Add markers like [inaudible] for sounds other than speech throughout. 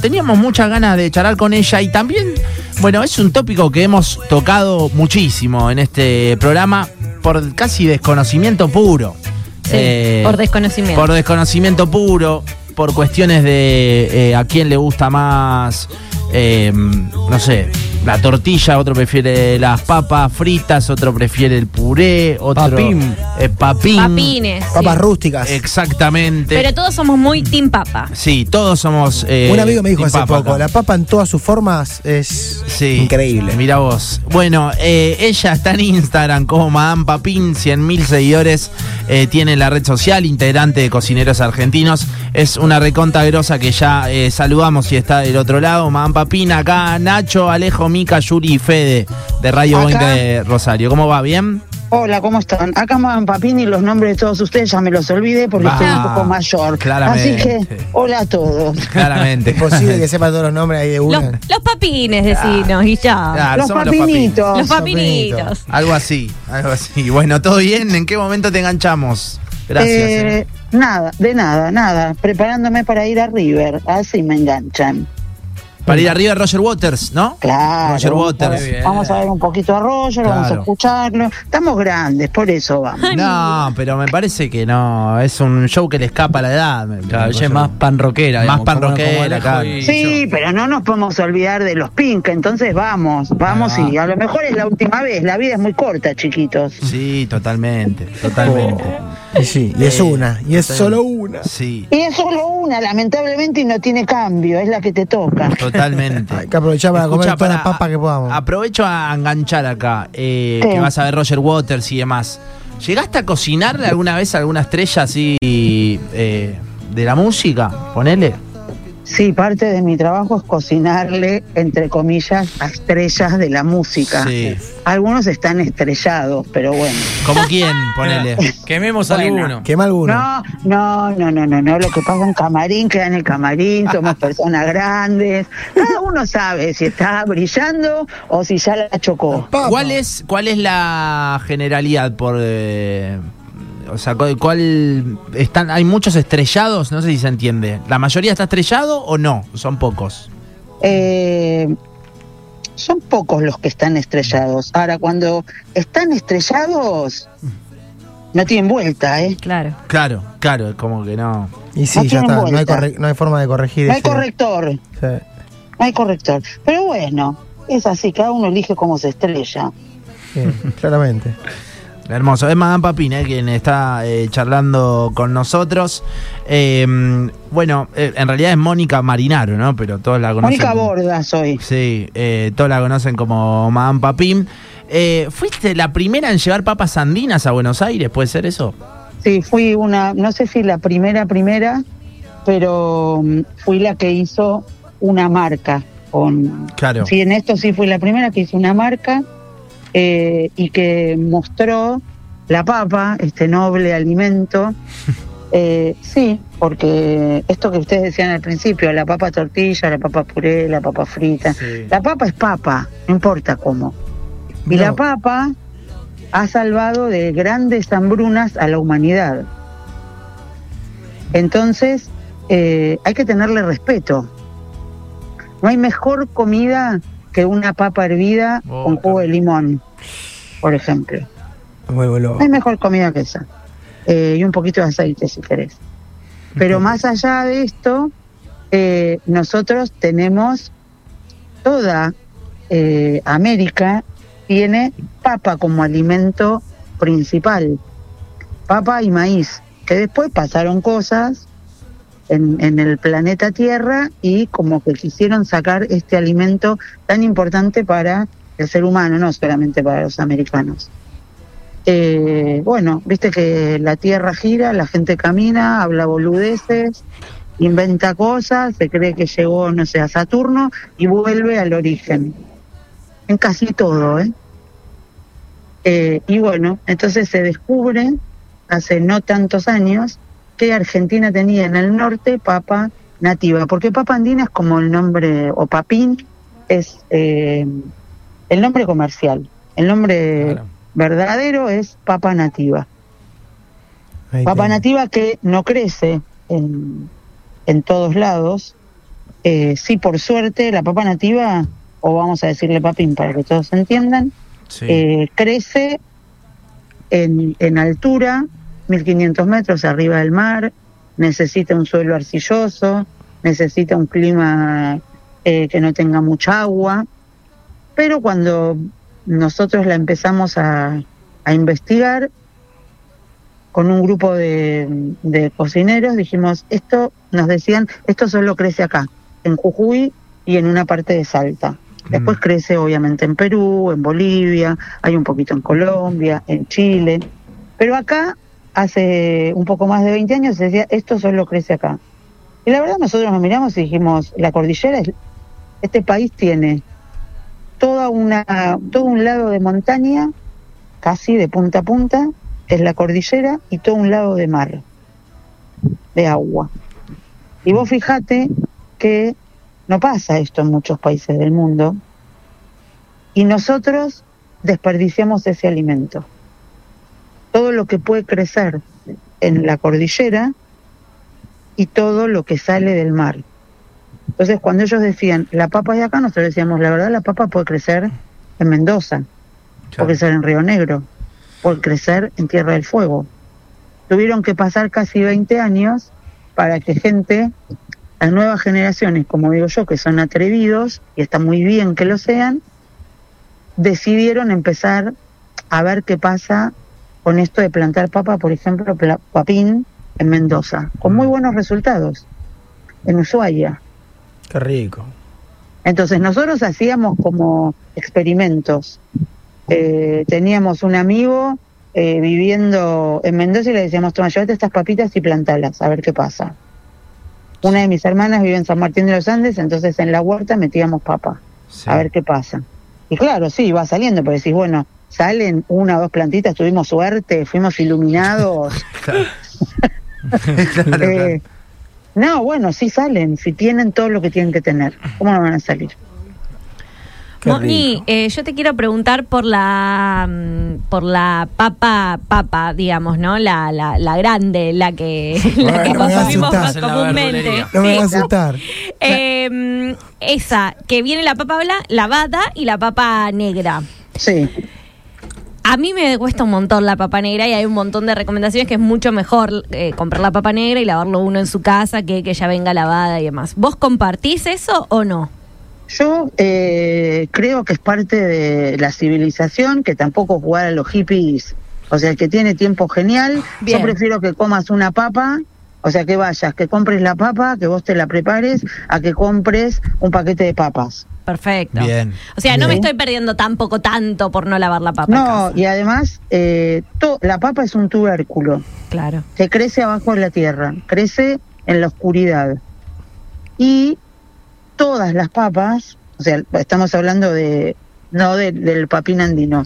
teníamos muchas ganas de charlar con ella y también, bueno, es un tópico que hemos tocado muchísimo en este programa por casi desconocimiento puro. Sí, Eh, por desconocimiento. Por desconocimiento puro, por cuestiones de eh, a quién le gusta más, eh, no sé, la tortilla, otro prefiere las papas fritas, otro prefiere el puré, otro Papín. eh, papín. Papines. sí. Papas rústicas. Exactamente. Pero todos somos muy team papa. sí, todos somos. eh, Un amigo me dijo hace papa poco, acá. la papa en todas sus formas es Sí. increíble. Mira vos. Bueno, eh, ella está en Instagram como Madame Papín, 100 mil seguidores. eh, tiene la red social, integrante de Cocineros Argentinos. Es una reconta grosa que ya eh, saludamos y está del otro lado. Madame Papín, acá Nacho, Alejo, Mica, Yuri y Fede de Radio Acá. 20 de Rosario. ¿Cómo va? ¿Bien? Hola, ¿cómo están? Acá Madame Papini, los nombres de todos ustedes ya me los olvidé porque estoy un poco mayor. claramente. Así que, hola a todos. [laughs] Claramente. Imposible que sepa todos los nombres ahí de Los, una. los papines, decinos, y ya. Claro, los papinitos. Los papinitos. papinitos. Algo así, algo así. Bueno, ¿todo bien? ¿En qué momento te enganchamos? Gracias. Eh, eh. Nada, de nada, nada. Preparándome para ir a River. Así me enganchan. Para ir arriba Roger Waters, ¿no? Claro. Roger vamos a Waters. ver- Vamos a ver un poquito a Roger, vamos a escucharlo. Estamos grandes, por eso vamos. No, pero me parece que no. Es un show que le escapa a la edad. me- Claro, ella es más pan rockera. Más digamos, pan como- rockera, como Alejo claro. Sí, yo. pero no nos podemos olvidar de los Pink, entonces vamos, vamos Ah. y a lo mejor es la última vez, la vida es muy corta, chiquitos. Sí, totalmente, totalmente. Y sí, y es Eh, una, y es solo una. Sí, Y es solo una, lamentablemente, y no tiene cambio, es la que te toca. totalmente. Hay que aprovechar para Escucha, comer toda la para- papa que podamos. Aprovecho a enganchar acá, eh, Sí. que vas a ver Roger Waters y demás. ¿Llegaste a cocinarle alguna vez a alguna estrella así eh, de la música? Ponele. Sí, parte de mi trabajo es cocinarle, entre comillas, a estrellas de la música. Sí. Algunos están estrellados, pero bueno. ¿Como quién? Ponele. [laughs] Quememos Bueno. alguno. Quema alguno. No, no, no, no, no, no. Lo que pasa en camarín queda en el camarín, somos [laughs] personas grandes. Cada uno sabe si está brillando o si ya la chocó. ¿Cuál es, ¿Cuál es la generalidad por eh, o sea, cu- cuál están hay muchos estrellados, no sé si se entiende. ¿La mayoría está estrellado o no? Son pocos. Eh, son pocos los que están estrellados. Ahora, cuando están estrellados, no tienen vuelta, ¿eh? Claro. Claro, claro, es como que no. Y sí, No ya está. No hay, corre- no hay forma de corregir No hay ese- corrector, Sí. no hay corrector. Pero bueno, es así, cada uno elige cómo se estrella. Sí, claramente. Hermoso. Es Madame Papín, eh, quien está eh, charlando con nosotros. Eh, bueno, eh, en realidad es Mónica Marinaro, ¿no? Pero todos la conocen. Mónica Borda soy. Sí, eh, todos la conocen como Madame Papín. Eh, ¿Fuiste la primera en llevar papas andinas a Buenos Aires? ¿Puede ser eso? Sí, fui una, no sé si la primera, primera, pero mm, fui la que hizo una marca con, Claro. Sí, en esto sí fui la primera que hizo una marca eh, y que mostró la papa, este noble alimento. [laughs] Eh, sí, porque esto que ustedes decían al principio, la papa tortilla, la papa puré, la papa frita. Sí. La papa es papa, no importa cómo. Y No. la papa ha salvado de grandes hambrunas a la humanidad. Entonces, eh, hay que tenerle respeto. No hay mejor comida que una papa hervida Oh, con jugo de limón, por ejemplo. No hay mejor comida que esa. Eh, y un poquito de aceite si querés. Pero más allá de esto, eh, nosotros tenemos toda eh, América tiene papa como alimento principal. Papa y maíz. Que después pasaron cosas en, el planeta Tierra y como que quisieron sacar este alimento tan importante para el ser humano, no solamente para los americanos. Eh, bueno, viste que la Tierra gira, la gente camina, habla boludeces, inventa cosas, se cree que llegó, no sé, a Saturno y vuelve al origen. En casi todo, ¿eh? Eh, y bueno, entonces se descubre hace no tantos años que Argentina tenía en el norte papa nativa, porque papa andina es como el nombre, o papín es eh, el nombre comercial, el nombre Claro. verdadero es papa nativa. Ahí Papa nativa que no crece en, en todos lados, eh, sí, por suerte, la papa nativa, o vamos a decirle papín para que todos entiendan, Sí. eh, crece en, en altura, 1500 metros arriba del mar, necesita un suelo arcilloso, necesita un clima eh, que no tenga mucha agua, pero cuando nosotros la empezamos a, a investigar con un grupo de, de cocineros, dijimos, esto, nos decían, esto solo crece acá, en Jujuy y en una parte de Salta. Después Mm. crece obviamente en Perú, en Bolivia, hay un poquito en Colombia, en Chile, pero acá hace un poco más de 20 años se decía, esto solo crece acá. Y la verdad nosotros nos miramos y dijimos, la cordillera, es, este país tiene toda una, todo un lado de montaña, casi de punta a punta, es la cordillera, y todo un lado de mar, de agua. Y vos fijate que no pasa esto en muchos países del mundo, y nosotros desperdiciamos ese alimento. Todo lo que puede crecer en la cordillera y todo lo que sale del mar. Entonces, cuando ellos decían, la papa es de acá, nosotros decíamos, la verdad, la papa puede crecer en Mendoza, puede crecer en Río Negro, puede crecer en Tierra del Fuego. Tuvieron que pasar casi 20 años para que gente, las nuevas generaciones, como digo yo, que son atrevidos, y está muy bien que lo sean, decidieron empezar a ver qué pasa con esto de plantar papa, por ejemplo, papín en Mendoza, con muy buenos resultados, en Ushuaia. Qué rico. Entonces nosotros hacíamos como experimentos. Eh, teníamos un amigo eh, viviendo en Mendoza y le decíamos, toma, llévate estas papitas y plantalas, a ver qué pasa. Una de mis hermanas vive en San Martín de los Andes, entonces en la huerta metíamos papa, Sí. a ver qué pasa. Y claro, sí, va saliendo, pero decís, bueno, salen una o dos plantitas, tuvimos suerte, fuimos iluminados. [laughs] [laughs] Claro. Claro, Eh, no, bueno, sí salen, si tienen todo lo que tienen que tener. ¿Cómo no van a salir? Moni, eh, yo te quiero preguntar por la mm, por la papa papa, digamos, ¿no? La, la, la grande, la que, [laughs] la que consumimos asustar. más comúnmente. No me vas a asustar. Eh, esa, que viene la papa bla- lavada y la papa negra. Sí. A mí me cuesta un montón la papa negra y hay un montón de recomendaciones que es mucho mejor eh, comprar la papa negra y lavarlo uno en su casa que que ya venga lavada y demás. ¿Vos compartís eso o no? Yo eh, creo que es parte de la civilización, que tampoco jugar a los hippies. O sea, el que tiene tiempo genial. Bien. Yo prefiero que comas una papa, o sea, que vayas, que compres la papa, que vos te la prepares, a que compres un paquete de papas. Perfecto. Bien. O sea, no me estoy perdiendo tampoco tanto por no lavar la papa. No, y además, eh, to- la papa es un tubérculo. Claro. que crece abajo de la tierra, crece en la oscuridad. Y todas las papas, o sea, estamos hablando de, no de- del papín andino,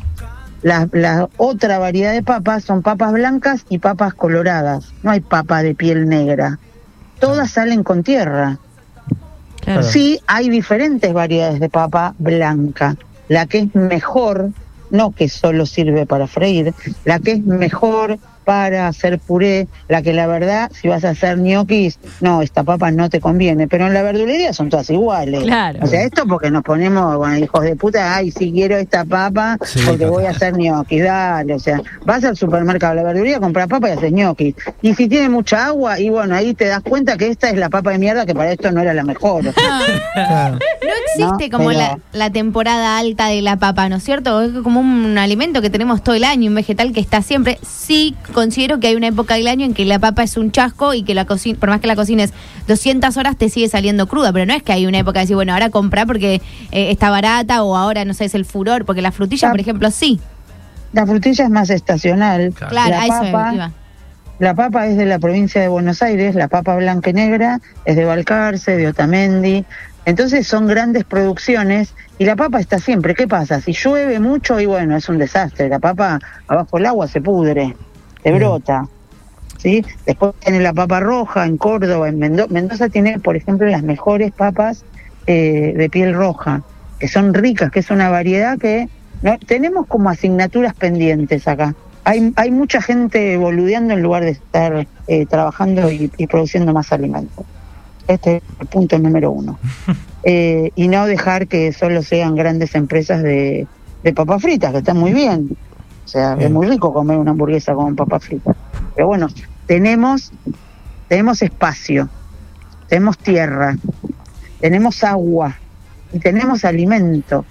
la, la otra variedad de papas son papas blancas y papas coloradas, no hay papa de piel negra, todas salen con tierra. Sí, hay diferentes variedades de papa blanca. La que es mejor, no que solo sirve para freír, la que es mejor para hacer puré, la que la verdad, si vas a hacer ñoquis, no, esta papa no te conviene, pero en la verdulería son todas iguales. Claro. O sea, esto porque nos ponemos, bueno, hijos de puta, ay, si quiero esta papa, Sí, porque voy a hacer ñoquis, dale, o sea, vas al supermercado, a la verdulería, compras papa y haces ñoquis. Y si tiene mucha agua, y bueno, ahí te das cuenta que esta es la papa de mierda que para esto no era la mejor. [laughs] Claro. No existe No, como pero- la, la temporada alta de la papa, ¿no es cierto? Es como un alimento que tenemos todo el año, un vegetal que está siempre. Sí, considero que hay una época del año en que la papa es un chasco y que la cocina, por más que la cocines 200 horas, te sigue saliendo cruda, pero no es que hay una época de decir, bueno, ahora comprar porque eh, está barata o ahora, no sé, es el furor, porque la frutilla, por ejemplo, sí. La frutilla es más estacional. Claro. Claro, la a eso papa, iba. La papa es de la provincia de Buenos Aires, la papa blanca y negra es de Balcarce, de Otamendi. Entonces son grandes producciones y la papa está siempre. ¿Qué pasa? Si llueve mucho y bueno, es un desastre. La papa abajo del agua se pudre, Mm. brota. ¿sí? Después tiene la papa roja en Córdoba, en Mendoza. Mendoza tiene, por ejemplo, las mejores papas eh, de piel roja, que son ricas, que es una variedad que no, tenemos como asignaturas pendientes acá. Hay, hay mucha gente boludeando en lugar de estar eh, trabajando y, y produciendo más alimentos. Este es el punto número uno. [laughs] Eh, y no dejar que solo sean grandes empresas de, de papas fritas, que están muy bien. O sea, es muy rico comer una hamburguesa con papas fritas. Pero bueno, tenemos, tenemos espacio, tenemos tierra, tenemos agua y tenemos alimento.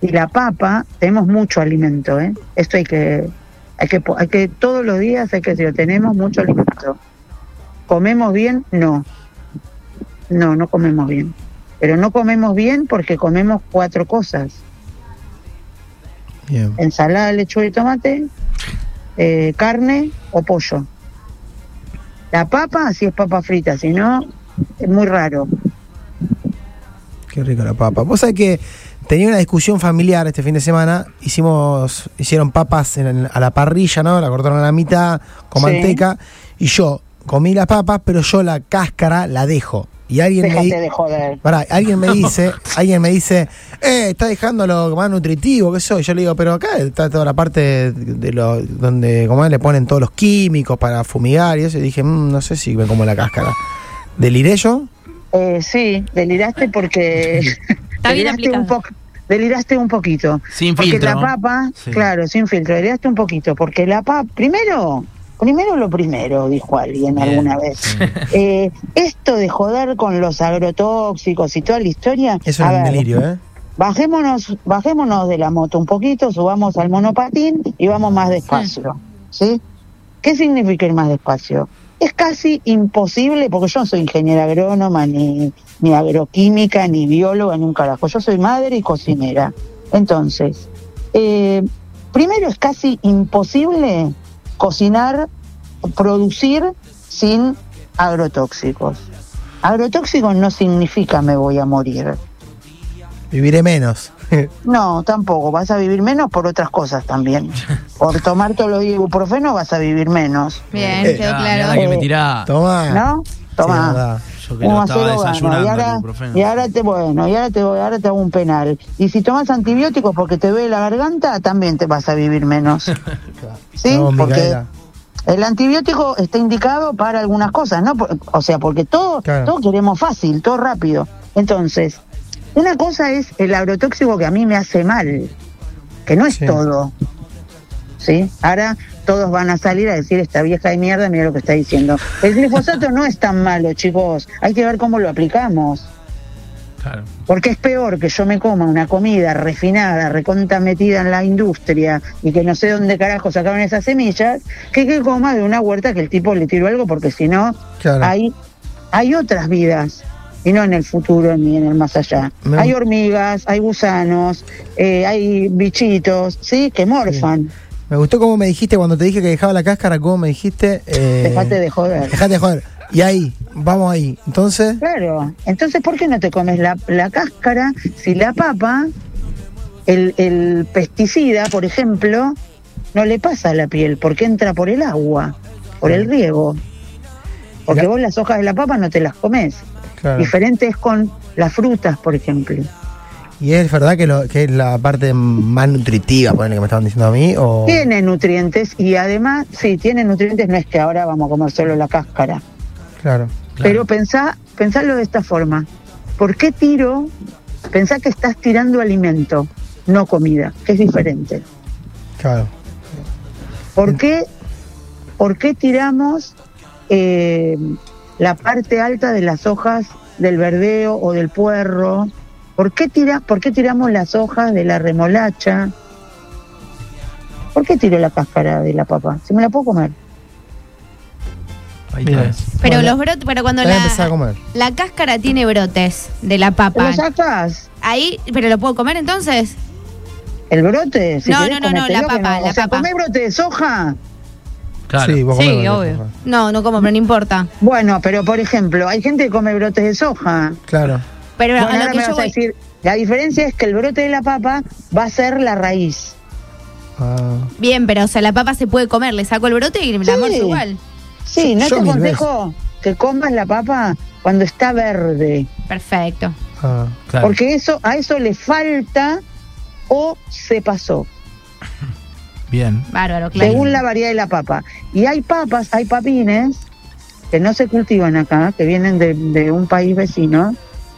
Y la papa, tenemos mucho alimento, ¿eh? Esto hay que, hay que, hay que, todos los días hay que decir, tenemos mucho alimento. ¿Comemos bien? No. No, no comemos bien. Pero no comemos bien porque comemos cuatro cosas. Bien. Ensalada de lechuga y tomate, eh, carne o pollo. La papa, si es papa frita, si no, es muy raro. Qué rico la papa. Vos sabés que tenía una discusión familiar este fin de semana. Hicimos, hicieron papas en- a la parrilla, ¿no? La cortaron a la mitad con Sí. manteca. Y yo comí las papas, pero yo la cáscara la dejo. Y alguien me Déjate de joder. Pará, alguien me [laughs] dice, alguien me dice, eh, está dejando lo más nutritivo, ¿qué soy? Yo le digo, pero acá está toda la parte de lo donde como le ponen todos los químicos para fumigar y eso. Y dije, "Mm, no sé si me como la cáscara. ¿Deliré yo? Eh, sí, deliraste porque [laughs] Está bien deliraste un poco. Deliraste un poquito. Sin porque filtro. la papa, Sí. claro, sin filtro, deliraste un poquito. Porque la papa, primero, primero lo primero, dijo alguien Bien, alguna vez. Eh, esto de joder con los agrotóxicos y toda la historia. Eso es un delirio, ¿eh? Bajémonos, bajémonos de la moto un poquito, subamos al monopatín y vamos más despacio. ¿Sí? ¿Qué significa ir más despacio? Es casi imposible, porque yo no soy ingeniera agrónoma, ni, ni agroquímica, ni bióloga, ni un carajo. Yo soy madre y cocinera. Entonces, eh, primero es casi imposible cocinar, producir sin agrotóxicos. Agrotóxicos no significa me voy a morir. Viviré menos. [laughs] No, tampoco. Vas a vivir menos por otras cosas también. [laughs] Por tomar todos los días ibuprofeno vas a vivir menos. Bien, Eh, quedó Ah, claro. que me Eh, tirá. Toma. ¿No? Toma. Yo que estaba desayunando y ahora, ibuprofeno. y ahora te bueno, y ahora te voy, ahora te hago un penal. Y si tomas antibióticos porque te duele la garganta, también te vas a vivir menos. [laughs] ¿Sí? Porque el antibiótico está indicado para algunas cosas, ¿no? O sea, porque todo, Claro. todo queremos fácil, todo rápido. Entonces, una cosa es el agrotóxico que a mí me hace mal, que no es Sí. todo. ¿Sí? Ahora todos van a salir a decir esta vieja de mierda, mira lo que está diciendo. El glifosato no es tan malo, chicos. Hay que ver cómo lo aplicamos. Claro. Porque es peor que yo me coma una comida refinada, reconta metida en la industria y que no sé dónde carajo sacaron esas semillas, que que coma de una huerta que el tipo le tiró algo porque si no, Claro. hay, hay otras vidas y no en el futuro ni en el más allá. Me- Hay hormigas, hay gusanos, eh, hay bichitos, ¿sí? Que morfan. Me gustó cómo me dijiste cuando te dije que dejaba la cáscara, cómo me dijiste. Eh, Dejate de joder. Dejate de joder. Y ahí, vamos ahí. Entonces, Claro, entonces ¿por qué no te comes la, la cáscara si la papa, el, el pesticida, por ejemplo, no le pasa a la piel porque entra por el agua, por el riego? Porque vos las hojas de la papa no te las comes. claro. Diferente es con las frutas, por ejemplo. Y es verdad que, lo, que es la parte más nutritiva, ponele que me estaban diciendo a mí. O... Tiene nutrientes y además, sí, tiene nutrientes, no es que ahora vamos a comer solo la cáscara. Claro. Pero pensá, pensalo de esta forma. ¿Por qué tiro? Pensá que estás tirando alimento, no comida, que es diferente. Claro. ¿Por qué, por qué tiramos eh, la parte alta de las hojas del verdeo o del puerro? ¿Por qué, tira, ¿Por qué tiramos las hojas de la remolacha? ¿Por qué tiro la cáscara de la papa? Si me la puedo comer. Ahí tenés. Pero Bueno, los brotes, pero cuando voy a empezar a la, comer. la cáscara tiene brotes de la papa. ¿Lo sacas? Ahí, pero lo puedo comer entonces. ¿El brote? Si No, querés, no, no, no, la papa, O la sea, papa. ¿comés brote de soja? Claro. Sí, vos Sí, comés, obvio. No, no como, pero no importa. Bueno, pero por ejemplo, hay gente que come brotes de soja. Claro. Pero Bueno, a ahora lo que me yo vas a decir, la diferencia es que el brote de la papa va a ser la raíz. Ah, bien, pero o sea, la papa se puede comer, le saco el brote y la Sí. igual. Sí, no Yo te aconsejo que comas la papa cuando está verde, Perfecto. ah. Claro. porque eso a eso le falta o se pasó, Bien. Bárbaro, claro. según la variedad de la papa. Y hay papas, hay papines que no se cultivan acá, que vienen de, de un país vecino,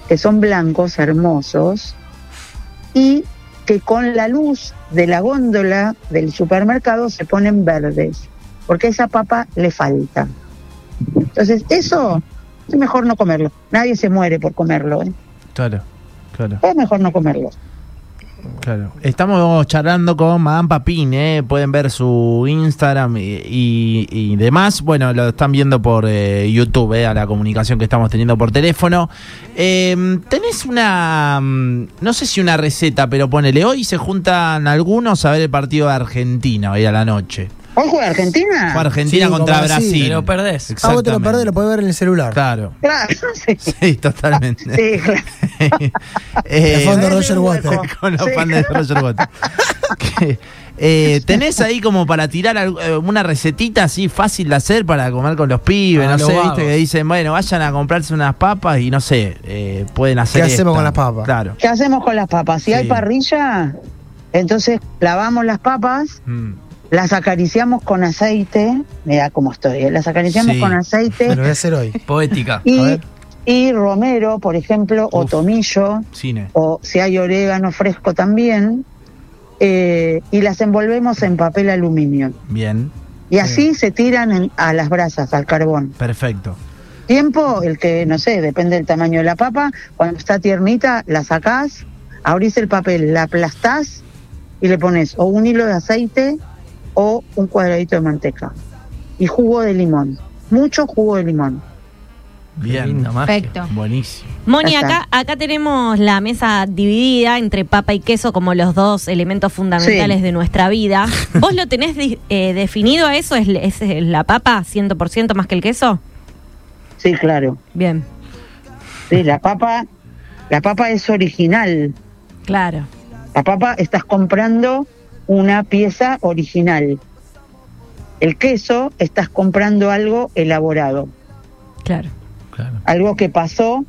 que son blancos, hermosos, y que con la luz de la góndola del supermercado se ponen verdes, porque a esa papa le falta. Entonces, eso es mejor no comerlo. Nadie se muere por comerlo. ¿eh? Claro, claro. Es mejor no comerlo. Claro. Estamos charlando con Madame Papín, ¿eh? pueden ver su Instagram y, y- demás. Bueno, lo están viendo por eh, YouTube, ¿eh? a la comunicación que estamos teniendo por teléfono. Eh, tenés una, mm, no sé si una receta, pero ponele, hoy se juntan algunos a ver el partido de Argentina, hoy a la noche. ¿Hoy juega Argentina? Fue Argentina Sí, contra Brasil. Brasil. Te lo perdés. Ah, vos te lo Exactamente. perdés, lo podés ver en el celular. Claro. Claro, [laughs] sí. [laughs] Sí, totalmente. Sí, claro. [laughs] Eh, De fondo Roger Waters. con los Sí. fans de Roger Waters. Eh, ¿Tenés ahí como para tirar eh, una recetita así fácil de hacer para comer con los pibes? Ah, no los sé, viste que dicen, bueno, vayan a comprarse unas papas y no sé, eh, pueden hacer ¿Qué hacemos esta. con las papas? Claro. ¿Qué hacemos con las papas? Si Sí. hay parrilla, entonces lavamos las papas, Mm, las acariciamos con aceite. Mira cómo estoy, ¿eh? las acariciamos Sí. con Me aceite lo voy a hacer hoy. Poética. A y, ver. y romero, por ejemplo, o tomillo, cine. o si hay orégano fresco también, eh, y las envolvemos en papel aluminio. Bien, Y así se tiran en- a las brasas, al carbón. perfecto. Tiempo, el que, no sé, depende del tamaño de la papa, cuando está tiernita, la sacás, abrís el papel, la aplastás y le pones o un hilo de aceite o un cuadradito de manteca. Y jugo de limón, mucho jugo de limón. Bien. Perfecto. Buenísimo. Moni, acá, acá tenemos la mesa dividida entre papa y queso como los dos elementos fundamentales Sí. de nuestra vida. [laughs] ¿Vos lo tenés eh, definido a eso? ¿Es, ¿Es la papa 100% más que el queso? Sí, claro. Bien, Sí, la papa, la papa es original. claro. La papa estás comprando una pieza original. El queso estás comprando algo elaborado. Claro. Claro. algo que pasó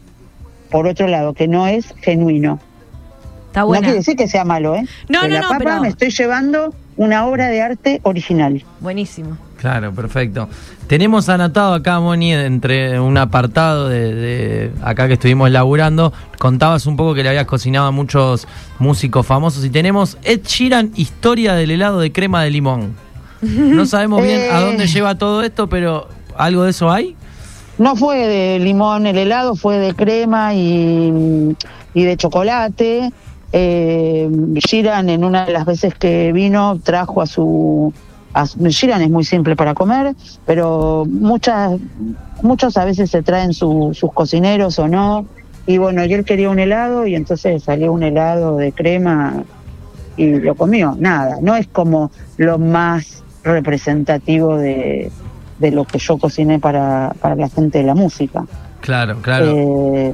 por otro lado, que no es genuino. Está No buena. quiere decir que sea malo, ¿eh? No, De no, la no, papa pero- me estoy llevando una obra de arte original. Buenísimo. Claro, perfecto. Tenemos anotado acá, Moni, entre un apartado de, de acá que estuvimos laburando, contabas un poco que le habías cocinado a muchos músicos famosos y tenemos Ed Sheeran, historia del helado de crema de limón. No [laughs] sabemos bien a Eh. dónde lleva todo esto, pero ¿algo de eso hay? No fue de limón el helado, fue de crema y, y de chocolate. Eh, Sheeran en una de las veces que vino trajo a su... Sheeran es muy simple para comer, pero muchas, muchos a veces se traen su- sus cocineros o no. Y bueno, él quería un helado y entonces salió un helado de crema y lo comió. Nada, no es como lo más representativo de, de lo que yo cociné para, para la gente de la música. Claro, claro. Eh,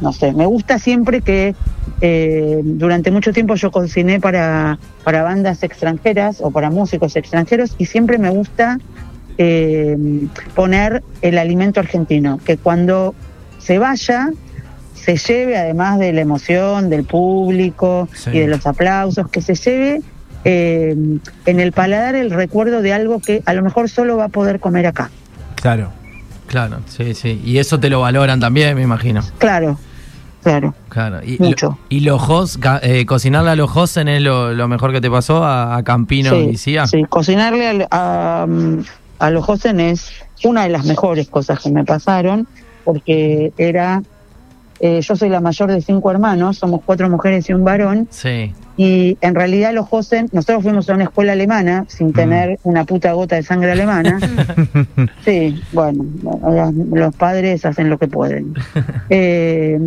no sé, me gusta siempre que eh, durante mucho tiempo yo cociné para, para bandas extranjeras o para músicos extranjeros y siempre me gusta eh, poner el alimento argentino, que cuando se vaya se lleve, además de la emoción del público Sí. y de los aplausos, que se lleve eh, en el paladar el recuerdo de algo que a lo mejor solo va a poder comer acá. Claro. Claro, sí, sí. Y eso te lo valoran también, me imagino. Claro, claro. Claro. Y, Mucho. lo- y los hosts, eh, cocinarle a los es lo, lo mejor que te pasó a, a Campino y Cía. Sí, cocinarle a, a los es una de las mejores cosas que me pasaron, porque era, eh, yo soy la mayor de cinco hermanos, somos cuatro mujeres y un varón, Sí. Y en realidad los Josen, nosotros fuimos a una escuela alemana sin tener una puta gota de sangre alemana. [laughs] sí, bueno, los, los padres hacen lo que pueden. [laughs] Eh,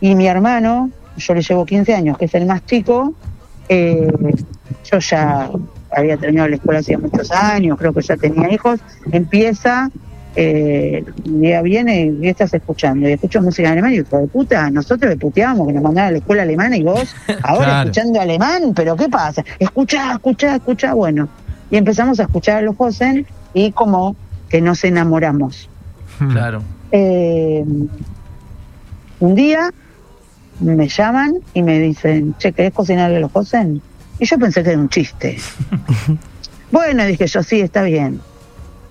y mi hermano, yo le llevo 15 años, que es el más chico, eh, yo ya había terminado la escuela hacía muchos años, creo que ya tenía hijos, empieza, eh, un día viene y estás escuchando, y escucho música en alemán y hijo de puta, nosotros le puteábamos que nos mandaban a la escuela alemana y vos ahora Claro. escuchando alemán, pero ¿qué pasa? Escuchá, escuchá, escuchá, bueno, y empezamos a escuchar a los Josen y como que nos enamoramos. Claro. Eh, un día me llaman y me dicen, che, ¿querés cocinarle a los Josen? Y yo pensé que era un chiste. [laughs] bueno, dije yo, sí, está bien.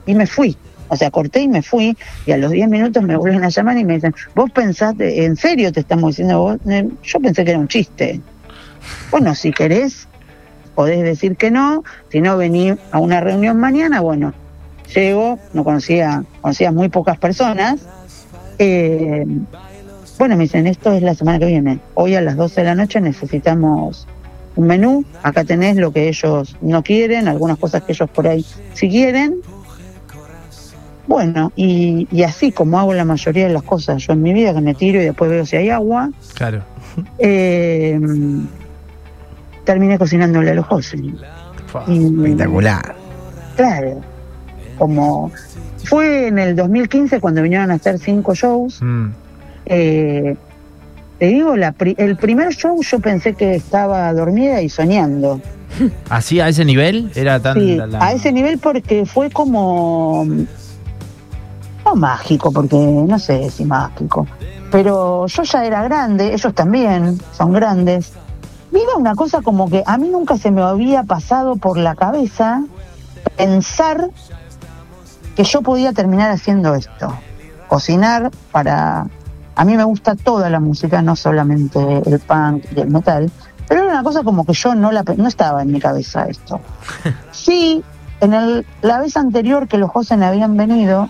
Y me fui O sea, corté y me fui y a los 10 minutos me vuelven a llamar y me dicen, vos pensaste, ¿en serio te estamos diciendo vos? Yo pensé que era un chiste. Bueno, si querés, podés decir que no, si no venir a una reunión mañana, bueno, llego, no conocía, conocía muy pocas personas. Eh, bueno, me dicen, esto es la semana que viene. Hoy a las 12 de la noche necesitamos un menú. Acá tenés lo que ellos no quieren, algunas cosas que ellos por ahí sí quieren. Bueno, y, y así como hago la mayoría de las cosas yo en mi vida, que me tiro y después veo si hay agua, Claro. eh, terminé cocinándole a los José. Espectacular. Claro, como fue en el 2015 cuando vinieron a hacer cinco shows. Mm. Eh, te digo, la pri- el primer show yo pensé que estaba dormida y soñando. ¿Así a ese nivel? Era tan. Sí, la- la- a ese nivel porque fue como... No mágico, porque no sé si mágico. Pero yo ya era grande, ellos también son grandes. Era una cosa como que a mí nunca se me había pasado por la cabeza pensar que yo podía terminar haciendo esto. Cocinar para... A mí me gusta toda la música, no solamente el punk y el metal, pero era una cosa como que yo no, la, no estaba en mi cabeza esto. [laughs] Sí, en el, la vez anterior que los Josen habían venido,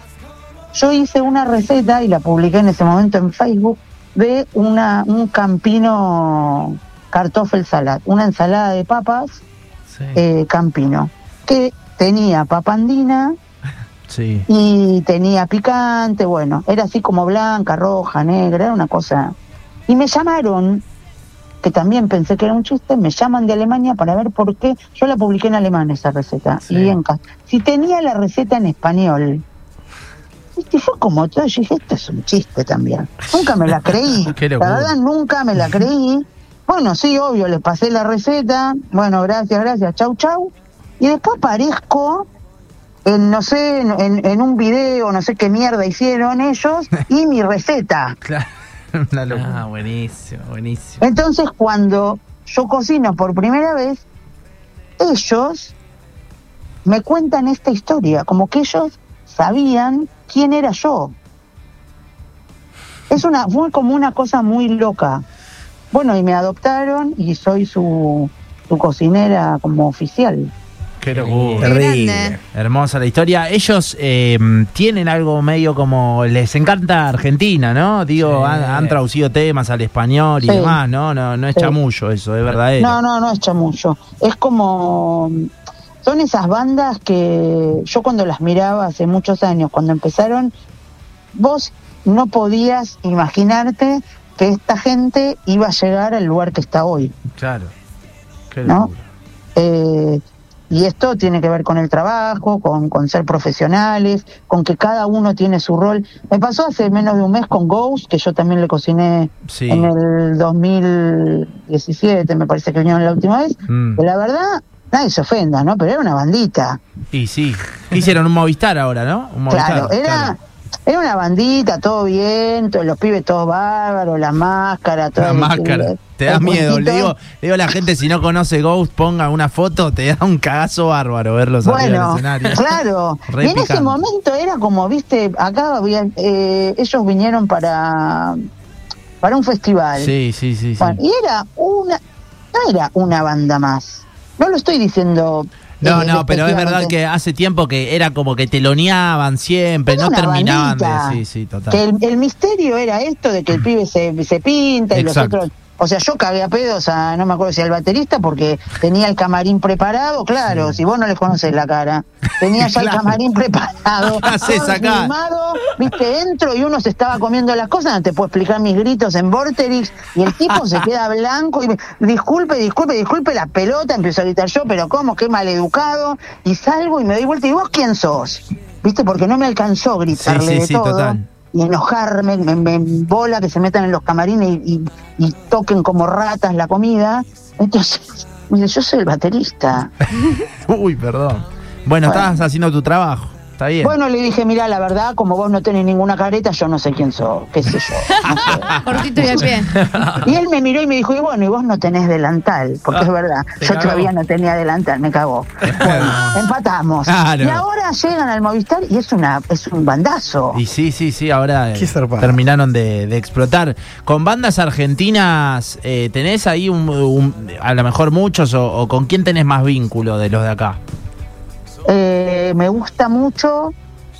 yo hice una receta y la publiqué en ese momento en Facebook de una, un campino cartoffel salad, una ensalada de papas Sí. eh, campino, que tenía papa andina Sí. y tenía picante, bueno, era así como blanca, roja, negra, era una cosa. Y me llamaron, que también pensé que era un chiste, me llaman de Alemania para ver por qué. Yo la publiqué en alemán esa receta. Sí. Y en si tenía la receta en español. Y fue como todo, yo dije, esto es un chiste también. Nunca me la creí. [laughs] La verdad, nunca me la creí. Bueno, sí, obvio, les pasé la receta. Bueno, gracias, gracias, chau, chau. Y después aparezco en, no sé, en, en- en un video, no sé qué mierda hicieron ellos, y mi receta. [laughs] Claro. Una locura. Ah, buenísimo, buenísimo. Entonces, cuando yo cocino por primera vez, ellos me cuentan esta historia, como que ellos sabían quién era yo. Es una, fue como una cosa muy loca. Bueno, y me adoptaron y soy su, su cocinera como oficial. Qué locura. Terrible. Hermosa la historia. Ellos eh, tienen algo medio como. Les encanta Argentina, ¿no? Digo, Sí. han, han traducido temas al español y Sí. demás, ¿no? No, no es Sí. chamullo eso, es verdadero. No, no, no es chamullo. Es como. Son esas bandas que yo cuando las miraba hace muchos años, cuando empezaron, vos no podías imaginarte que esta gente iba a llegar al lugar que está hoy. Claro. Qué ¿No? Eh, y esto tiene que ver con el trabajo, con, con ser profesionales, con que cada uno tiene su rol. Me pasó hace menos de un mes con Ghost, que yo también le cociné Sí. en el 2017, me parece que vinieron la última vez. Mm. Que la verdad, nadie se ofenda, ¿no? Pero era una bandita. Y sí. Hicieron un Movistar ahora, ¿no? Un Movistar, Claro, era, claro. era una bandita, todo bien, todos los pibes todos bárbaros, la máscara, todo La máscara. Te da miedo. Le digo, le digo a la gente, si no conoce Ghost, ponga una foto, te da un cagazo bárbaro verlos arriba del Bueno, escenario. [laughs] claro. Y en ese momento era como, viste, acá había, eh, ellos vinieron para, para un festival. Sí, sí, sí. sí. Bueno, y era una, no era una banda más. No lo estoy diciendo. No, eh, no, pero es verdad que hace tiempo que era como que teloneaban siempre, Era no terminaban de. Sí, sí, total. Que el, el misterio era esto de que el [clears throat] pibe se, se pinta y Exacto. los otros. O sea, yo cagué a pedos a, no me acuerdo si al baterista, porque tenía el camarín preparado, claro, si vos no le conoces la cara. Tenía ya [laughs] Claro. el camarín preparado. [laughs] Filmado, viste, entro y uno se estaba comiendo las cosas, no te puedo explicar mis gritos en Vorterix, y el tipo se [laughs] queda blanco y me, disculpe, disculpe, disculpe la pelota, empiezo a gritar yo, pero cómo, qué maleducado, y salgo y me doy vuelta y vos quién sos, viste, porque no me alcanzó gritarle Sí, sí, de todo. total. Y enojarme, me, me bola que se metan en los camarines y, y- y toquen como ratas la comida. Entonces, [laughs] me dice, yo soy el baterista. [laughs] Uy, perdón. Bueno, Bueno. estabas haciendo tu trabajo. Está bien. Bueno, le dije, mira, la verdad, como vos no tenés ninguna careta, yo no sé quién sos, qué sé yo. no sé. [laughs] Cortito y al pie. [laughs] Y él me miró y me dijo, y bueno, y vos no tenés delantal, porque Ah, es verdad, te yo cagó. todavía no tenía delantal, me cagó. Bueno, [laughs] empatamos. Claro. Y ahora llegan al Movistar y es una es un bandazo. Y sí, sí, sí, ahora eh, terminaron de, de explotar. Con bandas argentinas, eh, ¿tenés ahí un, un- a lo mejor muchos o, o con quién tenés más vínculo de los de acá? Eh, me gusta mucho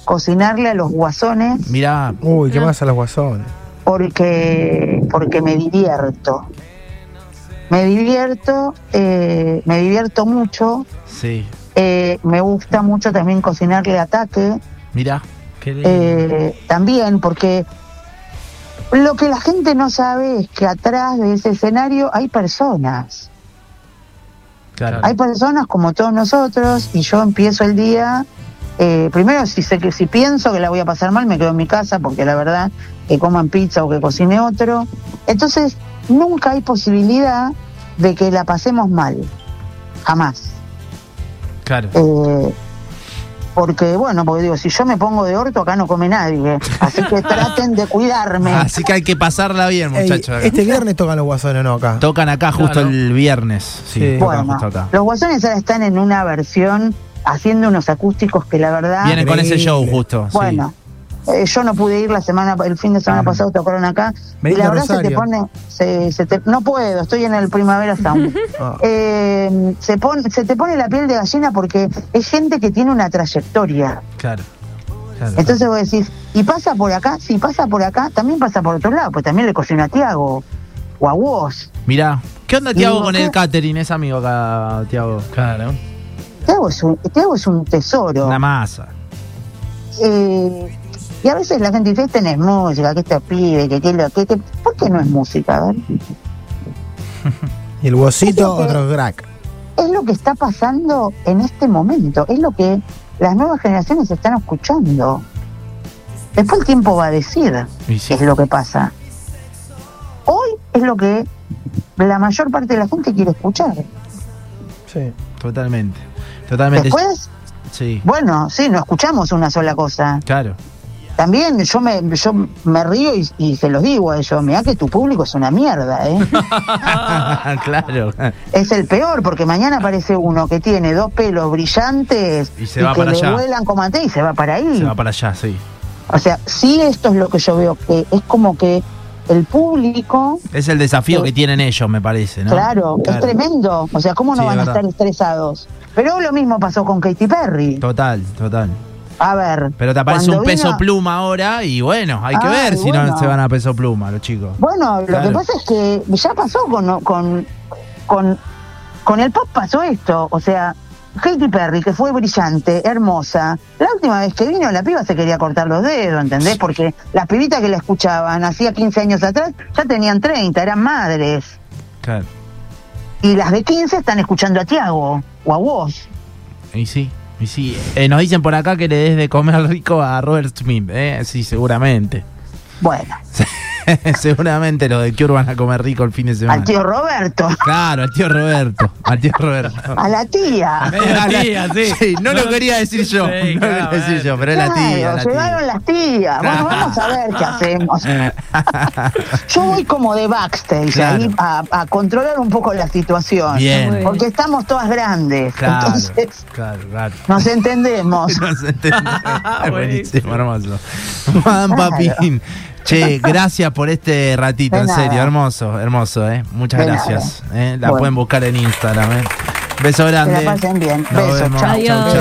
cocinarle a los guasones Mirá, Uy, ¿qué más a los guasones? porque porque me divierto. Me divierto, eh, me divierto mucho. sí, Eh, me gusta mucho también cocinarle ataque. mirá. Qué lindo. Eh, también porque lo que la gente no sabe es que atrás de ese escenario hay personas. Claro. Hay personas como todos nosotros y yo empiezo el día. eh, primero, si sé que si pienso que la voy a pasar mal, me quedo en mi casa porque la verdad que coman pizza o que cocine otro. Entonces, nunca hay posibilidad de que la pasemos mal. Jamás. Claro. Eh, porque, bueno, porque digo, si yo me pongo de orto, acá no come nadie. Así que [laughs] traten de cuidarme. Así que hay que pasarla bien, Ey, muchachos. acá. este viernes tocan los guasones, ¿no? Acá. Tocan acá justo Claro. el viernes. Sí, Sí. tocan Bueno, justo acá. los guasones ahora están en una versión haciendo unos acústicos que la verdad. Vienen con ese show justo. sí. Bueno, eh, yo no pude ir la semana, el fin de semana Ah. pasado tocaron acá. Y la verdad se te pone, se, se te- no puedo, estoy en el Primavera Sound. [laughs] Ah. Eh, se, pone, se te pone la piel de gallina porque es gente que tiene una trayectoria. Claro. claro. Entonces vos decís, ¿y pasa por acá? Si pasa por acá, también pasa por otro lado, pues también le cocino a Tiago o a vos. Mirá, ¿qué onda Tiago con ¿qué? el catering? Es amigo acá, Tiago. Claro. Tiago es un, Tiago es un tesoro. Una masa. Eh, y a veces la gente dice, este no es música, que este pibe, que que lo que, que- ¿Por qué no es música? A ver. [laughs] Y el huesito, Es otro crack. Es lo que está pasando en este momento, es lo que las nuevas generaciones están escuchando. Después el tiempo va a decir sí. qué es lo que pasa. Hoy es lo que la mayor parte de la gente quiere escuchar. Sí. Totalmente. Totalmente. Después, Sí, bueno, sí, no escuchamos una sola cosa. claro. También yo me, yo me río y, y se los digo a ellos, mira que tu público es una mierda, ¿eh? [laughs] claro. es el peor, porque mañana aparece uno que tiene dos pelos brillantes Y se va que para le allá. vuelan como a té y se va para ahí. Se va para allá, sí. O sea, sí esto es lo que yo veo, que es como que el público, Es el desafío Sí. que tienen ellos, me parece, ¿no? claro, es tremendo. O sea, ¿cómo no Sí, van a estar estresados? Pero lo mismo pasó con Katy Perry. Total, total. A ver. Pero te aparece un peso vino- pluma ahora y bueno, hay que Ay, ver si no se van a peso pluma los chicos. Bueno, lo que pasa es que ya pasó con, con, con, con el pop pasó esto, o sea, Katy Perry, que fue brillante, hermosa, la última vez que vino la piba se quería cortar los dedos, ¿entendés? Porque las pibitas que la escuchaban hacía 15 años atrás ya tenían 30, eran madres. Claro. Y las de 15 están escuchando a Tiago o a vos. Y sí, y sí. Eh, nos dicen por acá que le des de comer rico a Robert Smith, ¿eh? Sí, seguramente. Bueno, [laughs] [laughs] seguramente los de Cure van a comer rico el fin de semana. al tío Roberto, Claro, al tío Roberto. Al tío Roberto. a la tía. Medio tía, sí. no lo quería decir yo. Sí, no claro, lo quería decir yo, pero es la tía. Claro, la llegaron tía. las tías. Bueno, vamos a ver qué hacemos. [laughs] Yo voy como de backstage Claro. ahí a, a controlar un poco la situación. Bien. Porque estamos todas grandes. Claro, Entonces, claro, claro. nos entendemos. [laughs] No se entiende. Es buenísimo, hermoso. Madame Claro. Papín. Che, gracias por este ratito, De en nada. serio, hermoso, hermoso, ¿eh? Muchas De gracias. ¿eh? La Bueno. pueden buscar en Instagram, ¿eh? Beso grande. Que la pasen bien. Nos Besos. vemos. Chao. Adiós. chau.